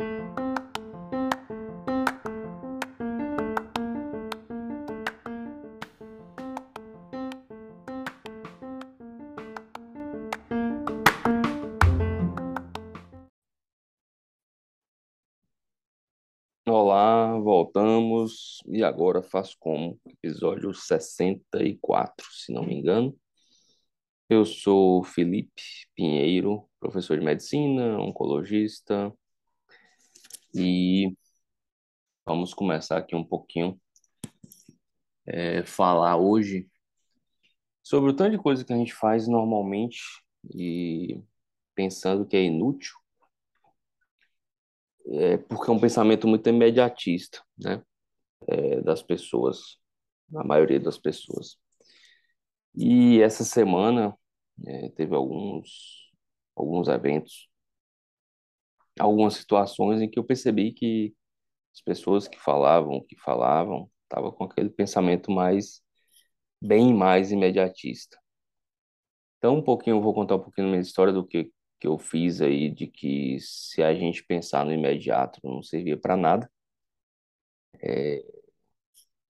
Olá, voltamos e agora faço como episódio 64, se não me engano. Eu sou Felipe Pinheiro, professor de medicina, oncologista, e vamos começar aqui um pouquinho é, falar hoje sobre o tanto de coisa que a gente faz normalmente e pensando que é inútil é porque é um pensamento muito imediatista, né? É, das pessoas, a maioria das pessoas. E essa semana é, teve alguns, alguns eventos, algumas situações em que eu percebi que as pessoas que falavam, que falavam, estavam com aquele pensamento mais, bem mais imediatista. Então, um pouquinho, eu vou contar um pouquinho da minha história do que que eu fiz aí de que se a gente pensar no imediato não servia para nada, é,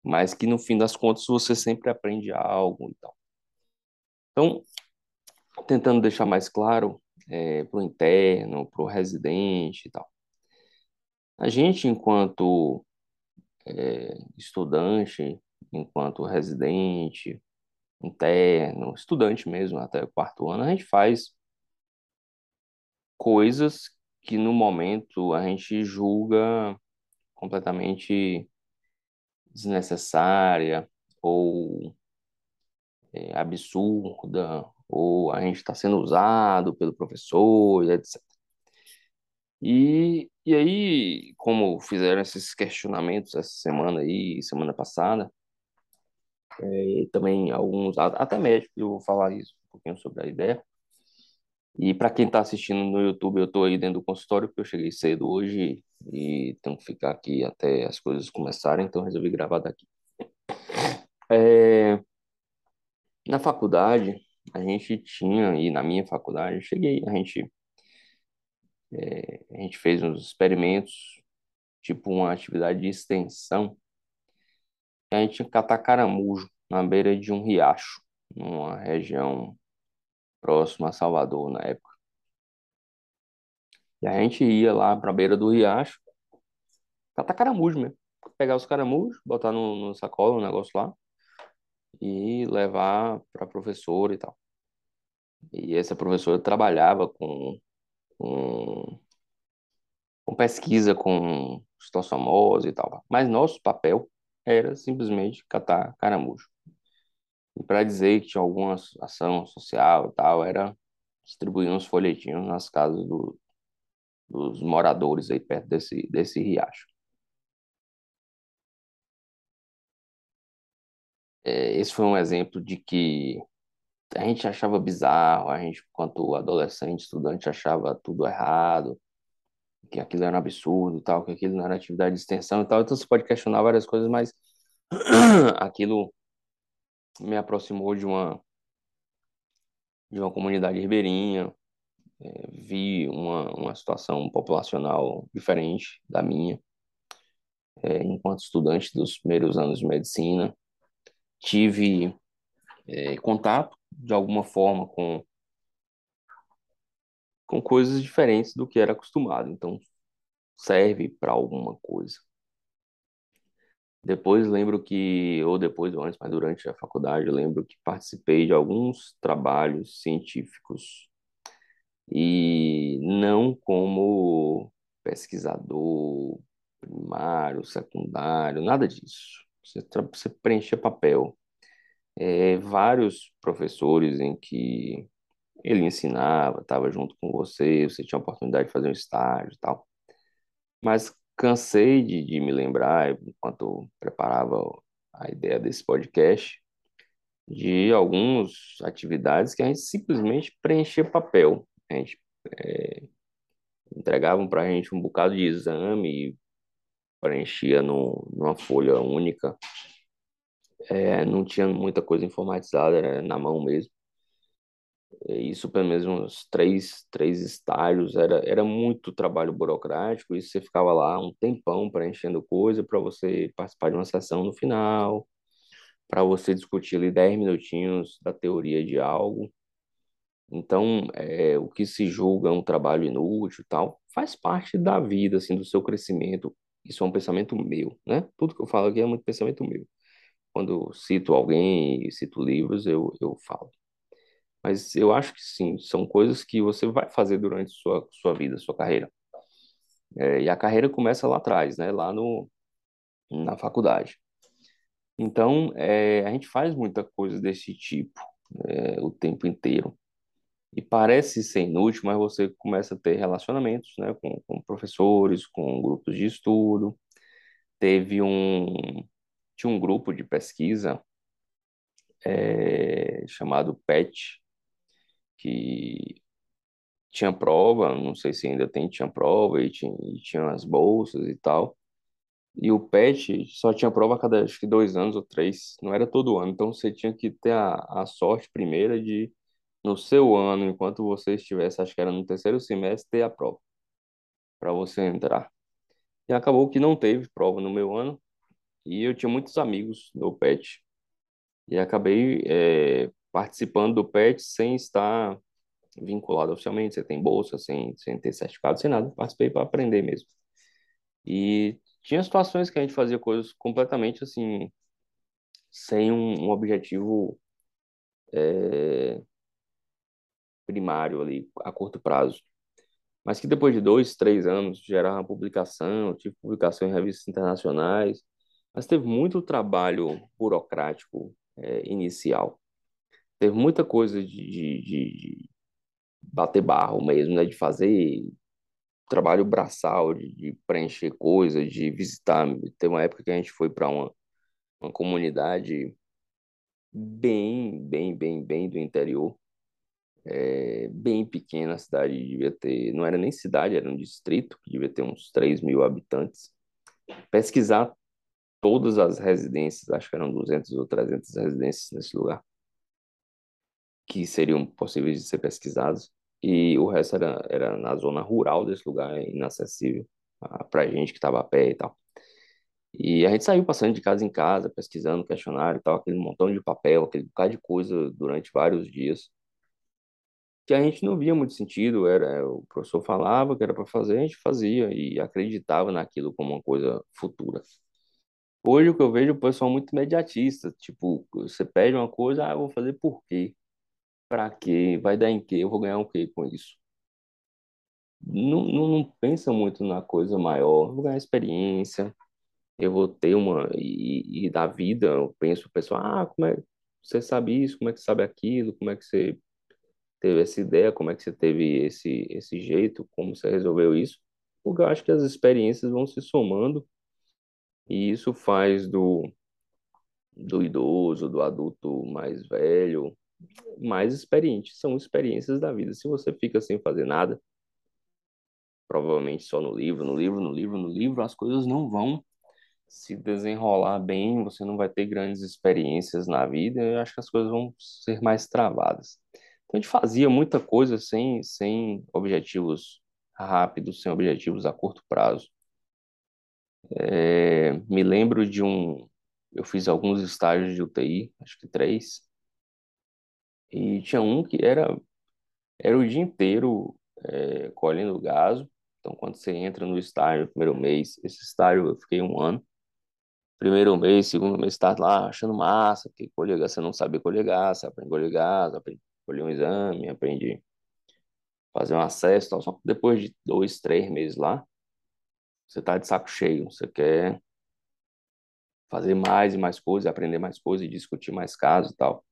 mas que no fim das contas você sempre aprende algo e tal. Então, tentando deixar mais claro é, para o interno, para o residente e tal. A gente, enquanto é, estudante, enquanto residente, interno, estudante mesmo, até o quarto ano, a gente faz coisas que no momento a gente julga completamente desnecessária ou é, absurda, ou a gente está sendo usado pelo professor, e etc. E, e aí, como fizeram esses questionamentos essa semana aí, semana passada, é, também alguns, até médicos, eu vou falar isso um pouquinho sobre a ideia, e para quem está assistindo no YouTube, eu estou aí dentro do consultório, porque eu cheguei cedo hoje e tenho que ficar aqui até as coisas começarem, então resolvi gravar daqui. É, na faculdade, a gente tinha, e na minha faculdade, cheguei, a gente, é, a gente fez uns experimentos, tipo uma atividade de extensão, a gente tinha que catar caramujo na beira de um riacho, numa região próximo a Salvador na época. E a gente ia lá para a beira do riacho, catar caramujo mesmo. Pegar os caramujos, botar no, no sacola, um negócio lá, e levar para professora e tal. E essa professora trabalhava com, com, com pesquisa com citosomose e tal. Mas nosso papel era simplesmente catar caramujo. E para dizer que tinha alguma ação social e tal, era distribuir uns folhetinhos nas casas do, dos moradores aí perto desse, desse riacho. É, esse foi um exemplo de que a gente achava bizarro, a gente, enquanto adolescente, estudante, achava tudo errado, que aquilo era um absurdo, tal, que aquilo não era atividade de extensão e tal. Então você pode questionar várias coisas, mas aquilo me aproximou de uma de uma comunidade ribeirinha, é, vi uma, uma situação populacional diferente da minha, é, enquanto estudante dos primeiros anos de medicina, tive é, contato de alguma forma com com coisas diferentes do que era acostumado, então serve para alguma coisa. Depois lembro que, ou depois ou antes, mas durante a faculdade, lembro que participei de alguns trabalhos científicos e não como pesquisador primário, secundário, nada disso. Você, você papel. É, vários professores em que ele ensinava, estava junto com você, você tinha a oportunidade de fazer um estágio e tal. Mas cansei de, de me lembrar, enquanto preparava a ideia desse podcast, de algumas atividades que a gente simplesmente preenchia papel. A gente é, para a gente um bocado de exame e preenchia no, numa folha única. É, não tinha muita coisa informatizada, na mão mesmo. É, Isso pelo menos uns três, três estágios, era, era muito trabalho burocrático, e você ficava lá um tempão preenchendo coisa para você participar de uma sessão no final, para você discutir ali 10 minutinhos da teoria de algo. Então, é, o que se julga um trabalho inútil tal, faz parte da vida, assim, do seu crescimento. Isso é um pensamento meu, né? Tudo que eu falo aqui é muito pensamento meu. Quando cito alguém, cito livros, eu, eu falo. Mas eu acho que sim, são coisas que você vai fazer durante sua, sua vida, sua carreira. É, e a carreira começa lá atrás, né? Lá no, na faculdade. Então, é, a gente faz muita coisa desse tipo, é, o tempo inteiro. E parece ser inútil, mas você começa a ter relacionamentos, né? Com, com professores, com grupos de estudo. Teve um, tinha um grupo de pesquisa é, chamado PET, que tinha prova, não sei se ainda tem, tinha prova e tinha, e tinha as bolsas e tal. E o PET só tinha prova a cada, acho que dois anos ou três, não era todo ano. Então você tinha que ter a, a sorte primeira de, no seu ano, enquanto você estivesse, acho que era no terceiro semestre, ter a prova para você entrar. E acabou que não teve prova no meu ano, e eu tinha muitos amigos no PET. E acabei é, participando do PET sem estar vinculado oficialmente, você tem bolsa, sem, sem ter certificado, sem nada. Participei para aprender mesmo. E tinha situações que a gente fazia coisas completamente assim, sem um, um objetivo é, primário ali, a curto prazo. Mas que depois de dois, três anos gerava publicação, tive publicação em revistas internacionais, mas teve muito trabalho burocrático é, inicial. Teve muita coisa de, de, de bater barro mesmo, né? De fazer trabalho braçal, de, de preencher coisas, de visitar. Teve uma época que a gente foi para uma, uma comunidade bem, bem, bem, bem do interior, é, bem pequena a cidade, devia ter, não era nem cidade, era um distrito, que devia ter uns 3 mil habitantes. Pesquisar todas as residências, acho que eram 200 ou 300 residências nesse lugar, que seriam possíveis de ser pesquisados, e o resto era, era na zona rural desse lugar, inacessível para gente que estava a pé e tal. E a gente saiu passando de casa em casa, pesquisando questionário e tal, aquele montão de papel, aquele bocado de coisa durante vários dias, que a gente não via muito sentido, era o professor falava que era para fazer, a gente fazia e acreditava naquilo como uma coisa futura. Hoje o que eu vejo é o pessoal muito imediatista, tipo, você pede uma coisa, ah, eu vou fazer por quê? Pra quê? Vai dar em quê? Eu vou ganhar o quê com isso? Não, não, não pensa muito na coisa maior. Eu vou ganhar experiência, eu vou ter uma. E, e da vida, eu penso, o pessoal, ah, como é você sabe isso? Como é que sabe aquilo? Como é que você teve essa ideia? Como é que você teve esse, esse jeito? Como você resolveu isso? Porque eu acho que as experiências vão se somando e isso faz do, do idoso, do adulto mais velho, mais experiente. São experiências da vida. Se você fica sem fazer nada, provavelmente só no livro, no livro, no livro, no livro, as coisas não vão se desenrolar bem, você não vai ter grandes experiências na vida, eu acho que as coisas vão ser mais travadas. Então a gente fazia muita coisa sem, sem objetivos rápidos, sem objetivos a curto prazo. É, me lembro de um. Eu fiz alguns estágios de UTI, acho que três, e tinha um que era, era o dia inteiro é, colhendo gaso. Então, quando você entra no estágio, primeiro mês, esse estágio eu fiquei um ano. Primeiro mês, segundo mês, está lá achando massa, porque colher você não sabe colher gás, você aprende a colher gás, aprende a colher um exame, aprende a fazer um acesso, tal. Só que depois de dois, três meses lá, você tá de saco cheio, você quer fazer mais e mais coisas, aprender mais coisas e discutir mais casos e tal.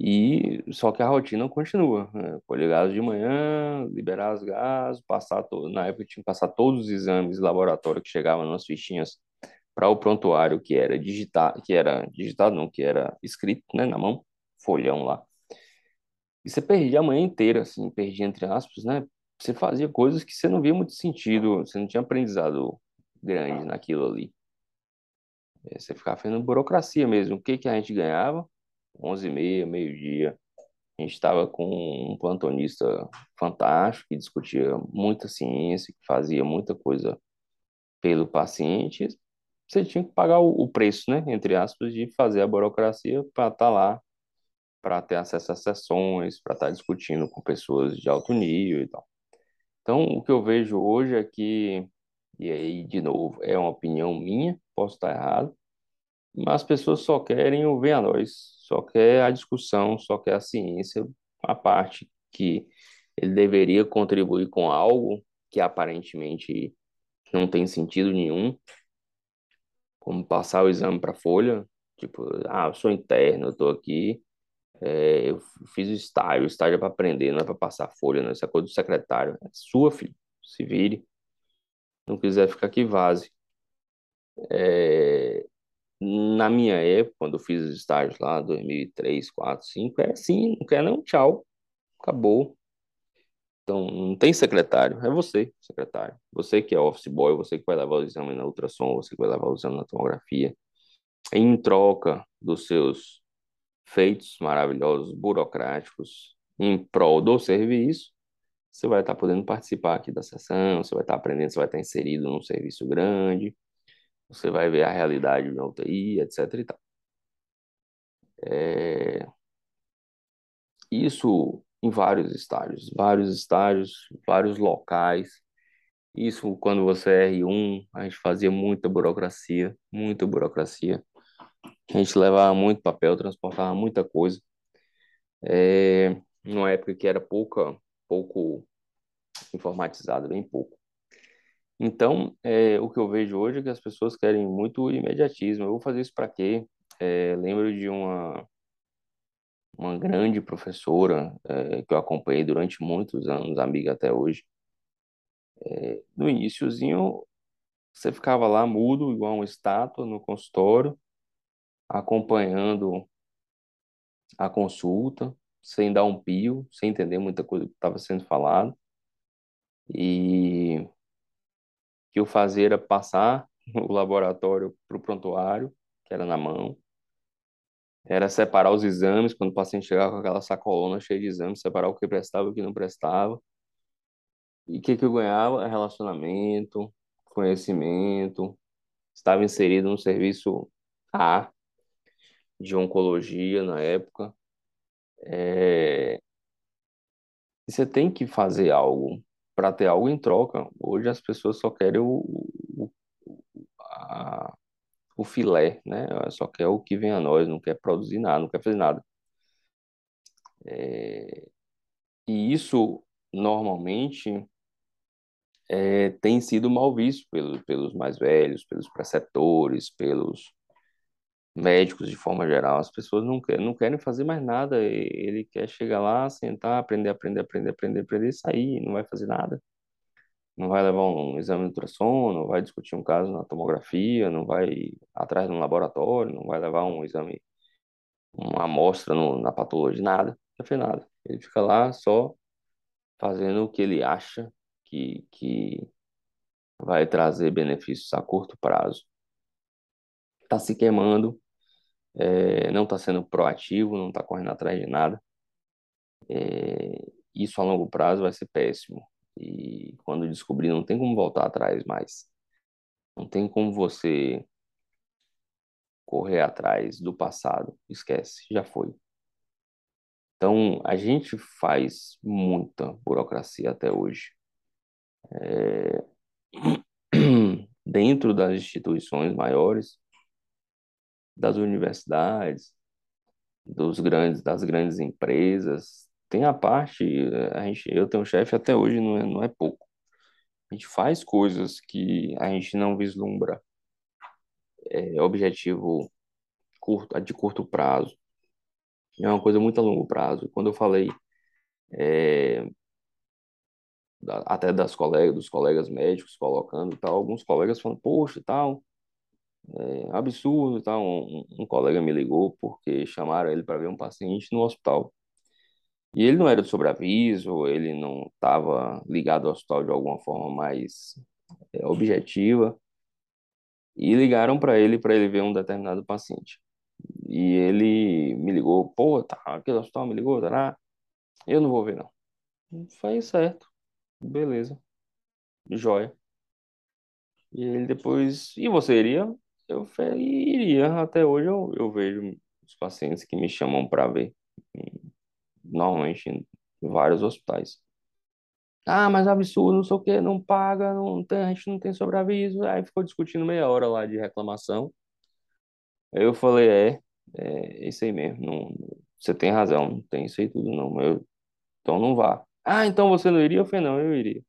E só que a rotina continua, né? colher gás de manhã, liberar as gás, passar to... na época tinha que passar todos os exames de laboratório que chegavam nas fichinhas para o prontuário que era digitar, que era digitado não, que era escrito, né, na mão, folhão lá. E você perdia a manhã inteira, assim, perdia entre aspas, né? Você fazia coisas que você não via muito sentido, você não tinha aprendizado grande naquilo ali. Você ficava fazendo burocracia mesmo. O que que a gente ganhava? 11 e meia, meio-dia. A gente estava com um plantonista fantástico que discutia muita ciência, que fazia muita coisa pelo paciente. Você tinha que pagar o, o preço, né, entre aspas, de fazer a burocracia para estar tá lá, para ter acesso às sessões, para estar tá discutindo com pessoas de alto nível e tal. Então, o que eu vejo hoje é que, e aí, de novo, é uma opinião minha, posso estar errado, mas as pessoas só querem ouvir a nós, só quer a discussão, só quer a ciência, a parte que ele deveria contribuir com algo que aparentemente não tem sentido nenhum, como passar o exame para folha, tipo, ah, eu sou interno, eu estou aqui, é, eu fiz o estágio, o estágio é para aprender, não é para passar folha, não, isso é coisa do secretário, é sua, filho, se vire, não quiser ficar aqui, vaze. É, na minha época, quando eu fiz os estágios lá, 2003, 4, 5, é assim, não quer não, tchau, acabou. Então, não tem secretário, é você, secretário. Você que é office boy, você que vai levar o exame na ultrassom, você que vai levar o exame na tomografia. Em troca dos seus feitos maravilhosos, burocráticos, em prol do serviço, você vai estar podendo participar aqui da sessão, você vai estar aprendendo, você vai estar inserido num serviço grande, você vai ver a realidade da UTI, etc. E tal. É... Isso em vários estágios, vários estágios, vários locais. Isso quando você é R1, a gente fazia muita burocracia, muita burocracia. A gente levava muito papel, transportava muita coisa. É, numa época que era pouca, pouco informatizada, bem pouco. Então, é, o que eu vejo hoje é que as pessoas querem muito imediatismo. Eu vou fazer isso para quê? É, lembro de uma, uma grande professora é, que eu acompanhei durante muitos anos, amiga até hoje. É, no iníciozinho, você ficava lá mudo, igual uma estátua, no consultório, acompanhando a consulta, sem dar um pio, sem entender muita coisa que estava sendo falado. E que eu fazia era passar o laboratório para o prontuário, que era na mão, era separar os exames, quando o paciente chegava com aquela sacolona cheia de exames, separar o que prestava e o que não prestava. E o que, que eu ganhava? Relacionamento, conhecimento, estava inserido no serviço A de oncologia na época. É... Você tem que fazer algo para ter algo em troca. Hoje as pessoas só querem o, o, a, o filé, né? Só quer o que vem a nós, não quer produzir nada, não quer fazer nada. É, e isso normalmente é, tem sido mal visto pelos, pelos mais velhos, pelos preceptores, pelos médicos de forma geral. As pessoas não querem, não querem fazer mais nada. Ele quer chegar lá, sentar, aprender, aprender, aprender, aprender, aprender e sair, não vai fazer nada. Não vai levar um exame de ultrassom, não vai discutir um caso na tomografia, não vai atrás de um laboratório, não vai levar um exame, uma amostra no, na patologia, nada, não fez nada. Ele fica lá só fazendo o que ele acha que, que vai trazer benefícios a curto prazo. Está se queimando, é, não está sendo proativo, não está correndo atrás de nada. É, isso a longo prazo vai ser péssimo. E quando descobrir, não tem como voltar atrás mais. Não tem como você correr atrás do passado. Esquece, já foi. Então, a gente faz muita burocracia até hoje. É... Dentro das instituições maiores, das universidades, dos grandes, das grandes empresas. Tem a parte, a gente, eu tenho um chefe até hoje, não é, não é pouco. A gente faz coisas que a gente não vislumbra é, objetivo curto, de curto prazo. É uma coisa muito a longo prazo. Quando eu falei é, até das colegas, dos colegas médicos colocando tal, alguns colegas falam, poxa, tal, é, absurdo, tá? Um, um, colega me ligou porque chamaram ele para ver um paciente no hospital. E ele não era de sobreaviso, ele não estava ligado ao hospital de alguma forma mais é, objetiva. E ligaram para ele para ele ver um determinado paciente. E ele me ligou, pô, tá, aquele hospital me ligou, tá? Eu não vou ver, não. Foi certo. Beleza. Joia. E ele depois. E você iria? Eu iria. Até hoje eu, eu vejo os pacientes que me chamam para ver. Normalmente em vários hospitais. Ah, mas absurdo, não sei o quê, não paga, não tem, a gente não tem sobreaviso. Aí ficou discutindo meia hora lá de reclamação. Eu falei, é, é isso aí mesmo. Não, você tem razão, não tem isso aí tudo não. Eu, então não vá. Ah, então você não iria? Eu falei, não, eu iria.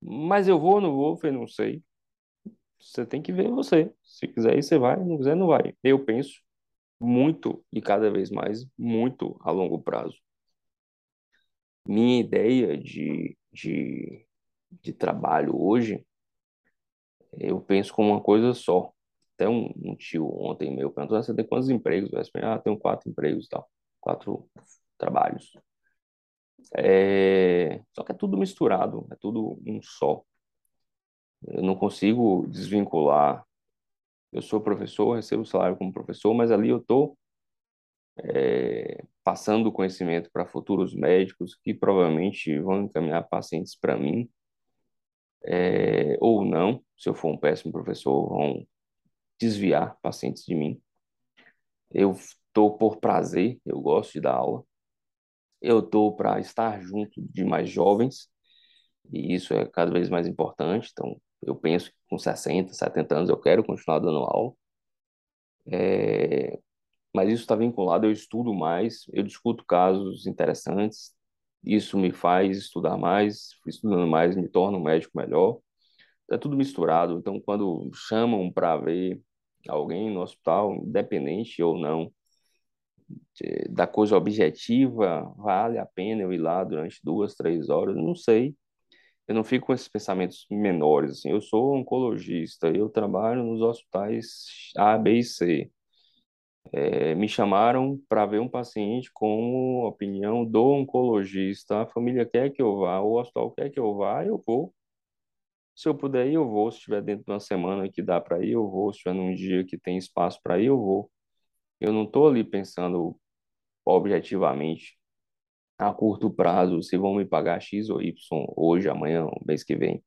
Mas eu vou ou não vou? Eu falei, não sei. Você tem que ver você. Se quiser ir, você vai. Não quiser, não vai. Eu penso muito e cada vez mais, muito a longo prazo. Minha ideia de, de, de trabalho hoje, eu penso como uma coisa só. Até um, um tio ontem meu perguntou, "Ah, você tem quantos empregos? Eu falei, ah, tenho quatro empregos tal. Quatro trabalhos. É... Só que é tudo misturado, é tudo um só. Eu não consigo desvincular. Eu sou professor, recebo salário como professor, mas ali eu estou é, passando conhecimento para futuros médicos que provavelmente vão encaminhar pacientes para mim, é, ou não, se eu for um péssimo professor, vão desviar pacientes de mim. Eu estou por prazer, eu gosto de dar aula. Eu estou para estar junto de mais jovens, e isso é cada vez mais importante. Então, eu penso que com 60, 70 anos eu quero continuar dando aula. É, mas isso está vinculado, eu estudo mais, eu discuto casos interessantes, isso me faz estudar mais, estudando mais me torna um médico melhor. É tudo misturado, então quando chamam para ver alguém no hospital, independente ou não de, da coisa objetiva, vale a pena eu ir lá durante duas, três horas? Não sei eu não fico com esses pensamentos menores, assim, eu sou oncologista, eu trabalho nos hospitais A, B e C. É, me chamaram para ver um paciente com opinião do oncologista, a família quer que eu vá, o hospital quer que eu vá, eu vou. Se eu puder ir, eu vou. Se estiver dentro de uma semana que dá para ir, eu vou. Se estiver num dia que tem espaço para ir, eu vou. Eu não estou ali pensando objetivamente a curto prazo se vão me pagar X ou Y hoje, amanhã, mês que vem.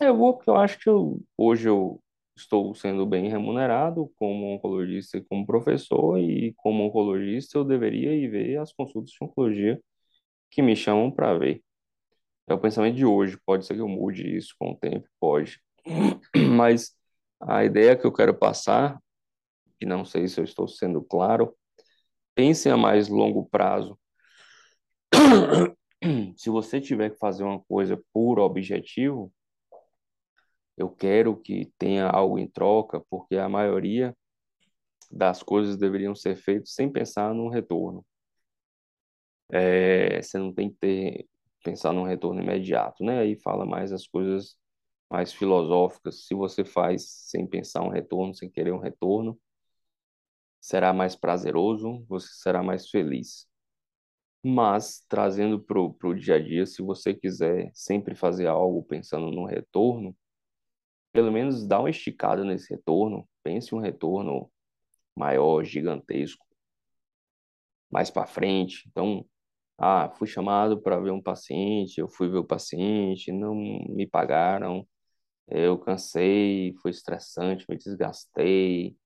Eu vou porque eu acho que eu, hoje eu estou sendo bem remunerado como oncologista e como professor, e como oncologista eu deveria ir ver as consultas de oncologia que me chamam para ver. É o pensamento de hoje, pode ser que eu mude isso com o tempo, pode. Mas a ideia que eu quero passar, e não sei se eu estou sendo claro, pense a mais longo prazo se você tiver que fazer uma coisa por objetivo, eu quero que tenha algo em troca, porque a maioria das coisas deveriam ser feitas sem pensar no retorno. É, você não tem que ter, pensar num retorno imediato, né? Aí fala mais as coisas mais filosóficas. Se você faz sem pensar um retorno, sem querer um retorno, será mais prazeroso, você será mais feliz. Mas, trazendo para o dia a dia, se você quiser sempre fazer algo pensando no retorno, pelo menos dá uma esticada nesse retorno, pense um retorno maior, gigantesco, mais para frente. Então, ah, fui chamado para ver um paciente, eu fui ver o paciente, não me pagaram, eu cansei, foi estressante, me desgastei,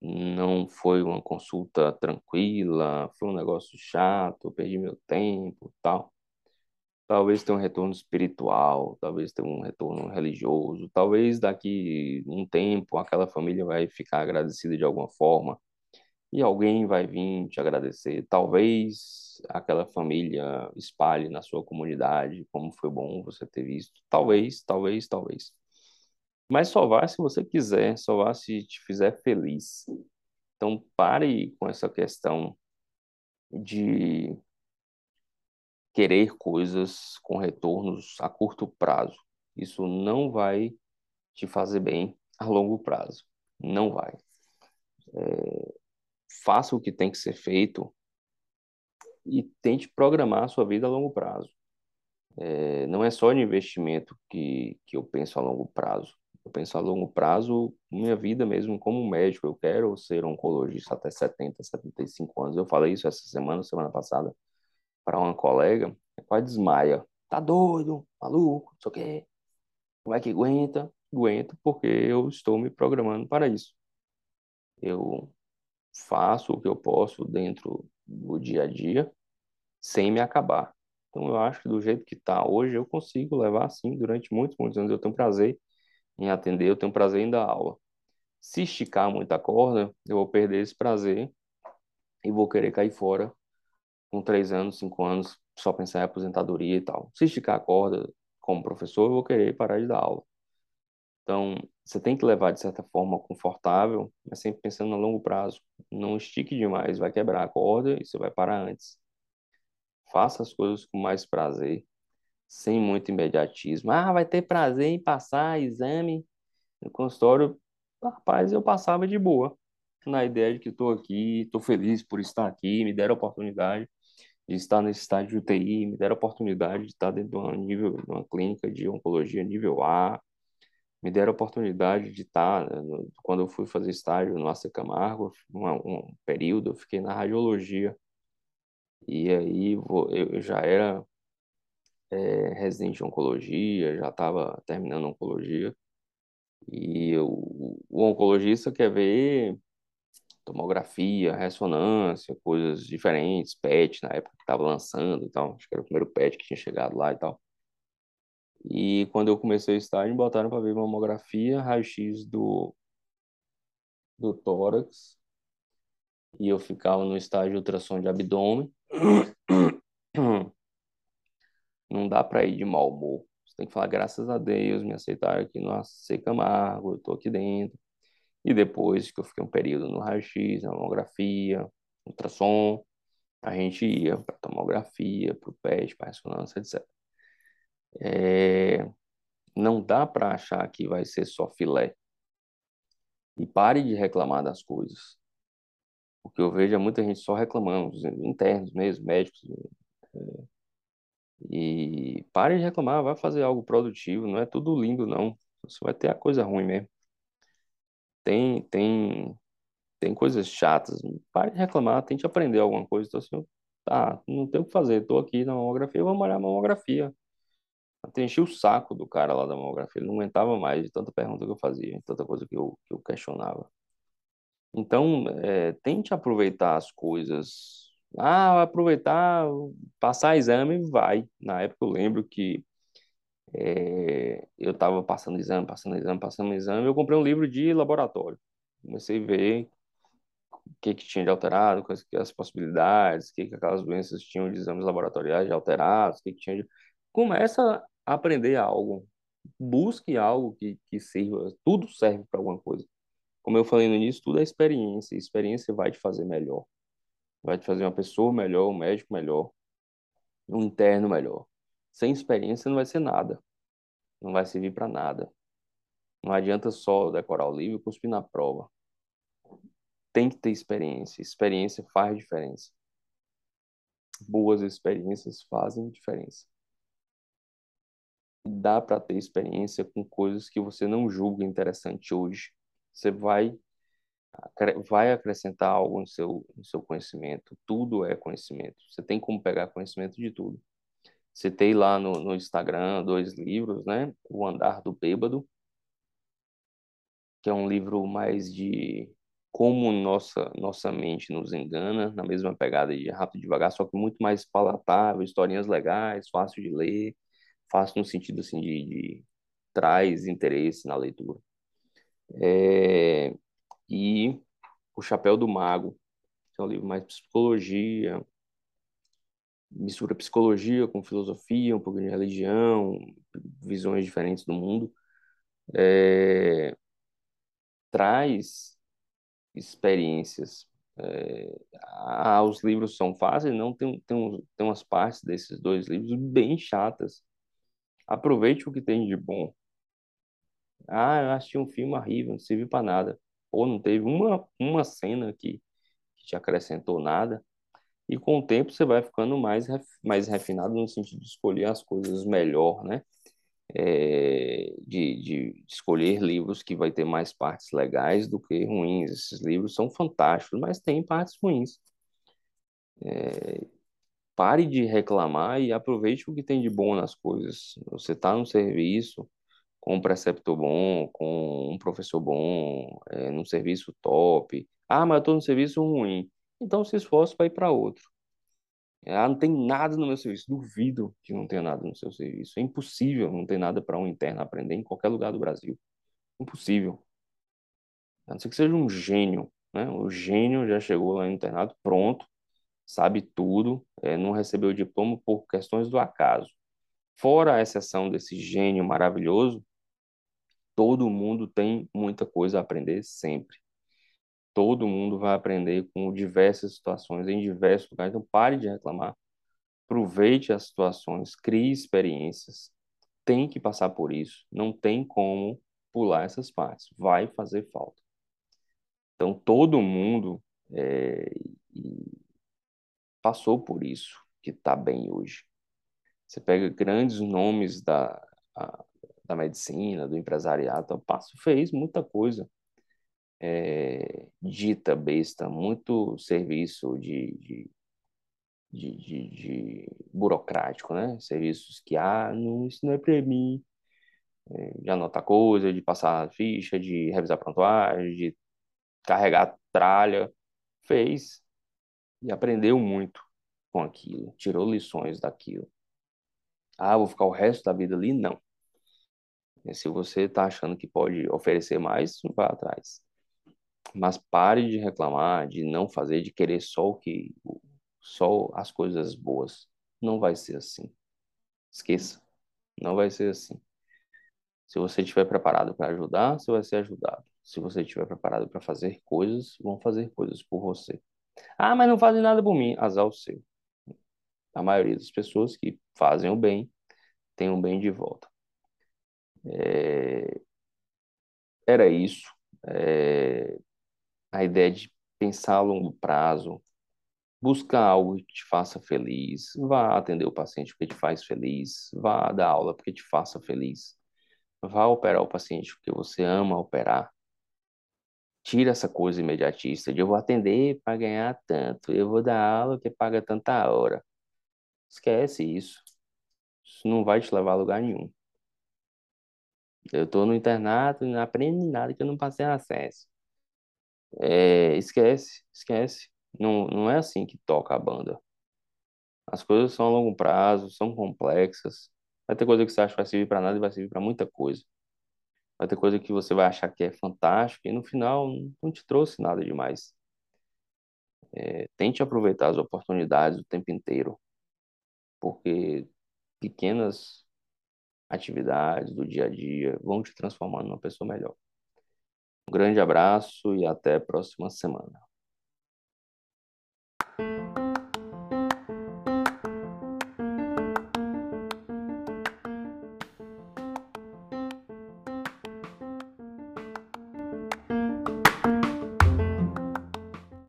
não foi uma consulta tranquila, foi um negócio chato, perdi meu tempo, tal. Talvez tenha um retorno espiritual, talvez tenha um retorno religioso, talvez daqui um tempo aquela família vai ficar agradecida de alguma forma e alguém vai vir te agradecer. Talvez aquela família espalhe na sua comunidade como foi bom você ter visto. Talvez, talvez, talvez. Mas só vá se você quiser, só vá se te fizer feliz. Então pare com essa questão de querer coisas com retornos a curto prazo. Isso não vai te fazer bem a longo prazo. Não vai. É, faça o que tem que ser feito e tente programar a sua vida a longo prazo. É, não é só de investimento que, que eu penso a longo prazo. Eu penso a longo prazo, minha vida mesmo como médico. Eu quero ser oncologista até 70, 75 anos. Eu falei isso essa semana, semana passada. para uma colega, quase desmaia. Tá doido, maluco, não sei o quê. Como é que aguenta? Aguento porque eu estou me programando para isso. Eu faço o que eu posso dentro do dia a dia sem me acabar. Então eu acho que do jeito que está hoje eu consigo levar assim durante muitos, muitos anos. Eu tenho prazer em atender, eu tenho prazer em dar aula. Se esticar muita corda, eu vou perder esse prazer e vou querer cair fora com três anos, cinco anos, só pensar em aposentadoria e tal. Se esticar a corda como professor, eu vou querer parar de dar aula. Então, você tem que levar de certa forma confortável, mas sempre pensando no longo prazo. Não estique demais, vai quebrar a corda e você vai parar antes. Faça as coisas com mais prazer, sem muito imediatismo. Ah, vai ter prazer em passar exame no consultório. Rapaz, eu passava de boa, na ideia de que estou aqui, estou feliz por estar aqui, me deram a oportunidade de estar nesse estágio de UTI, me deram a oportunidade de estar dentro de uma, nível, de uma clínica de oncologia nível A, me deram a oportunidade de estar, né, quando eu fui fazer estágio no AC Camargo, um, um período, eu fiquei na radiologia, e aí eu já era é, residente de oncologia, já estava terminando oncologia, e o, o oncologista quer ver tomografia, ressonância, coisas diferentes, PET na época que estava lançando e tal, acho que era o primeiro PET que tinha chegado lá e tal. E quando eu comecei o estágio, me botaram para ver mamografia, raio-x do, do tórax, e eu ficava no estágio de ultrassom de abdômen. Não dá para ir de mau humor. Você tem que falar, graças a Deus, me aceitaram aqui no AC Camargo, eu tô aqui dentro. E depois que eu fiquei um período no raio-x, na mamografia, ultrassom, a gente ia para tomografia, para o PET, para ressonância, etc. É, não dá para achar que vai ser só filé. E pare de reclamar das coisas. Porque eu vejo muita gente só reclamando, internos mesmo, médicos. E pare de reclamar, vai fazer algo produtivo, não é tudo lindo, não. Você vai ter a coisa ruim mesmo. Tem, tem, tem coisas chatas. Pare de reclamar, tente aprender alguma coisa. Então, assim, tá, não tem o que fazer, estou aqui na mamografia, vamos olhar a mamografia. Até enchi o saco do cara lá da mamografia. Ele não aguentava mais de tanta pergunta que eu fazia, tanta coisa que eu, que eu questionava. Então, é, tente aproveitar as coisas. Ah, aproveitar, passar exame, vai. Na época eu lembro que é, eu estava passando exame, passando exame, passando exame. Eu comprei um livro de laboratório. Comecei a ver o que, que tinha de alterado, quais que as possibilidades, o que, que aquelas doenças tinham de exames laboratoriais de alterados, o que, que tinha de... Começa aprender algo. Busque algo que, que sirva. Tudo serve para alguma coisa. Como eu falei no início, tudo é experiência. Experiência vai te fazer melhor. Vai te fazer uma pessoa melhor, um médico melhor, um interno melhor. Sem experiência não vai ser nada. Não vai servir para nada. Não adianta só decorar o livro e cuspir na prova. Tem que ter experiência. Experiência faz diferença. Boas experiências fazem diferença dá para ter experiência com coisas que você não julga interessante hoje. Você vai vai acrescentar algo no seu no seu conhecimento. Tudo é conhecimento. Você tem como pegar conhecimento de tudo. Citei lá no, no Instagram dois livros, né? O Andar do Bêbado, que é um livro mais de como nossa nossa mente nos engana, na mesma pegada de rápido e devagar, só que muito mais palatável, historinhas legais, fácil de ler fácil no sentido assim de, de traz interesse na leitura. É, e O Chapéu do Mago, que é um livro mais psicologia, mistura psicologia com filosofia, um pouco de religião, visões diferentes do mundo. É, traz experiências. É, ah, os livros são fáceis, não tem, tem, tem umas partes desses dois livros bem chatas Aproveite o que tem de bom. Ah, eu assisti um filme horrível, não serviu para nada. Ou não teve uma, uma cena que, que te acrescentou nada. E com o tempo você vai ficando mais, mais refinado no sentido de escolher as coisas melhor, né? É, de, de, escolher livros que vai ter mais partes legais do que ruins. Esses livros são fantásticos, mas tem partes ruins. É, pare de reclamar e aproveite o que tem de bom nas coisas. Você está no serviço com um preceptor bom, com um professor bom, é, num serviço top. Ah, mas eu estou no serviço ruim. Então se esforce para ir para outro. Ah, não tem nada no meu serviço. Duvido que não tenha nada no seu serviço. É impossível não ter nada para um interno aprender em qualquer lugar do Brasil. Impossível. A não ser que seja um gênio, né? O gênio já chegou lá no internato pronto, sabe tudo, é, não recebeu o diploma por questões do acaso. Fora a exceção desse gênio maravilhoso, todo mundo tem muita coisa a aprender sempre. Todo mundo vai aprender com diversas situações, em diversos lugares. Então, pare de reclamar. Aproveite as situações, crie experiências. Tem que passar por isso. Não tem como pular essas partes. Vai fazer falta. Então, todo mundo é, passou por isso, que está bem hoje. Você pega grandes nomes da, a, da medicina, do empresariado, então, Passo fez muita coisa é, dita besta, muito serviço de, de, de, de, de burocrático, né? Serviços que, ah, não, isso não é para mim, é, de anotar coisa, de passar ficha, de revisar prontuário, de carregar tralha, fez e aprendeu muito com aquilo, tirou lições daquilo. Ah, vou ficar o resto da vida ali? Não. Se você está achando que pode oferecer mais, vá atrás. Mas pare de reclamar, de não fazer, de querer só o que, só as coisas boas. Não vai ser assim. Esqueça. Não vai ser assim. Se você estiver preparado para ajudar, você vai ser ajudado. Se você estiver preparado para fazer coisas, vão fazer coisas por você. Ah, mas não fazem nada por mim. Azar o seu. A maioria das pessoas que fazem o bem tem o bem de volta. É... Era isso. É... A ideia de pensar a longo prazo, buscar algo que te faça feliz, vá atender o paciente porque te faz feliz, vá dar aula porque te faça feliz, vá operar o paciente porque você ama operar, tira essa coisa imediatista de eu vou atender para ganhar tanto, eu vou dar aula que paga tanta hora. Esquece isso. Isso não vai te levar a lugar nenhum. Eu estou no internato não aprendo nada que eu não passei acesso. É, esquece, esquece. Não, não é assim que toca a banda. As coisas são a longo prazo, são complexas. Vai ter coisa que você acha que vai servir para nada e vai servir para muita coisa. Vai ter coisa que você vai achar que é fantástica e no final não te trouxe nada demais. É, tente aproveitar as oportunidades o tempo inteiro, porque pequenas atividades do dia a dia vão te transformando numa pessoa melhor. Um grande abraço e até a próxima semana.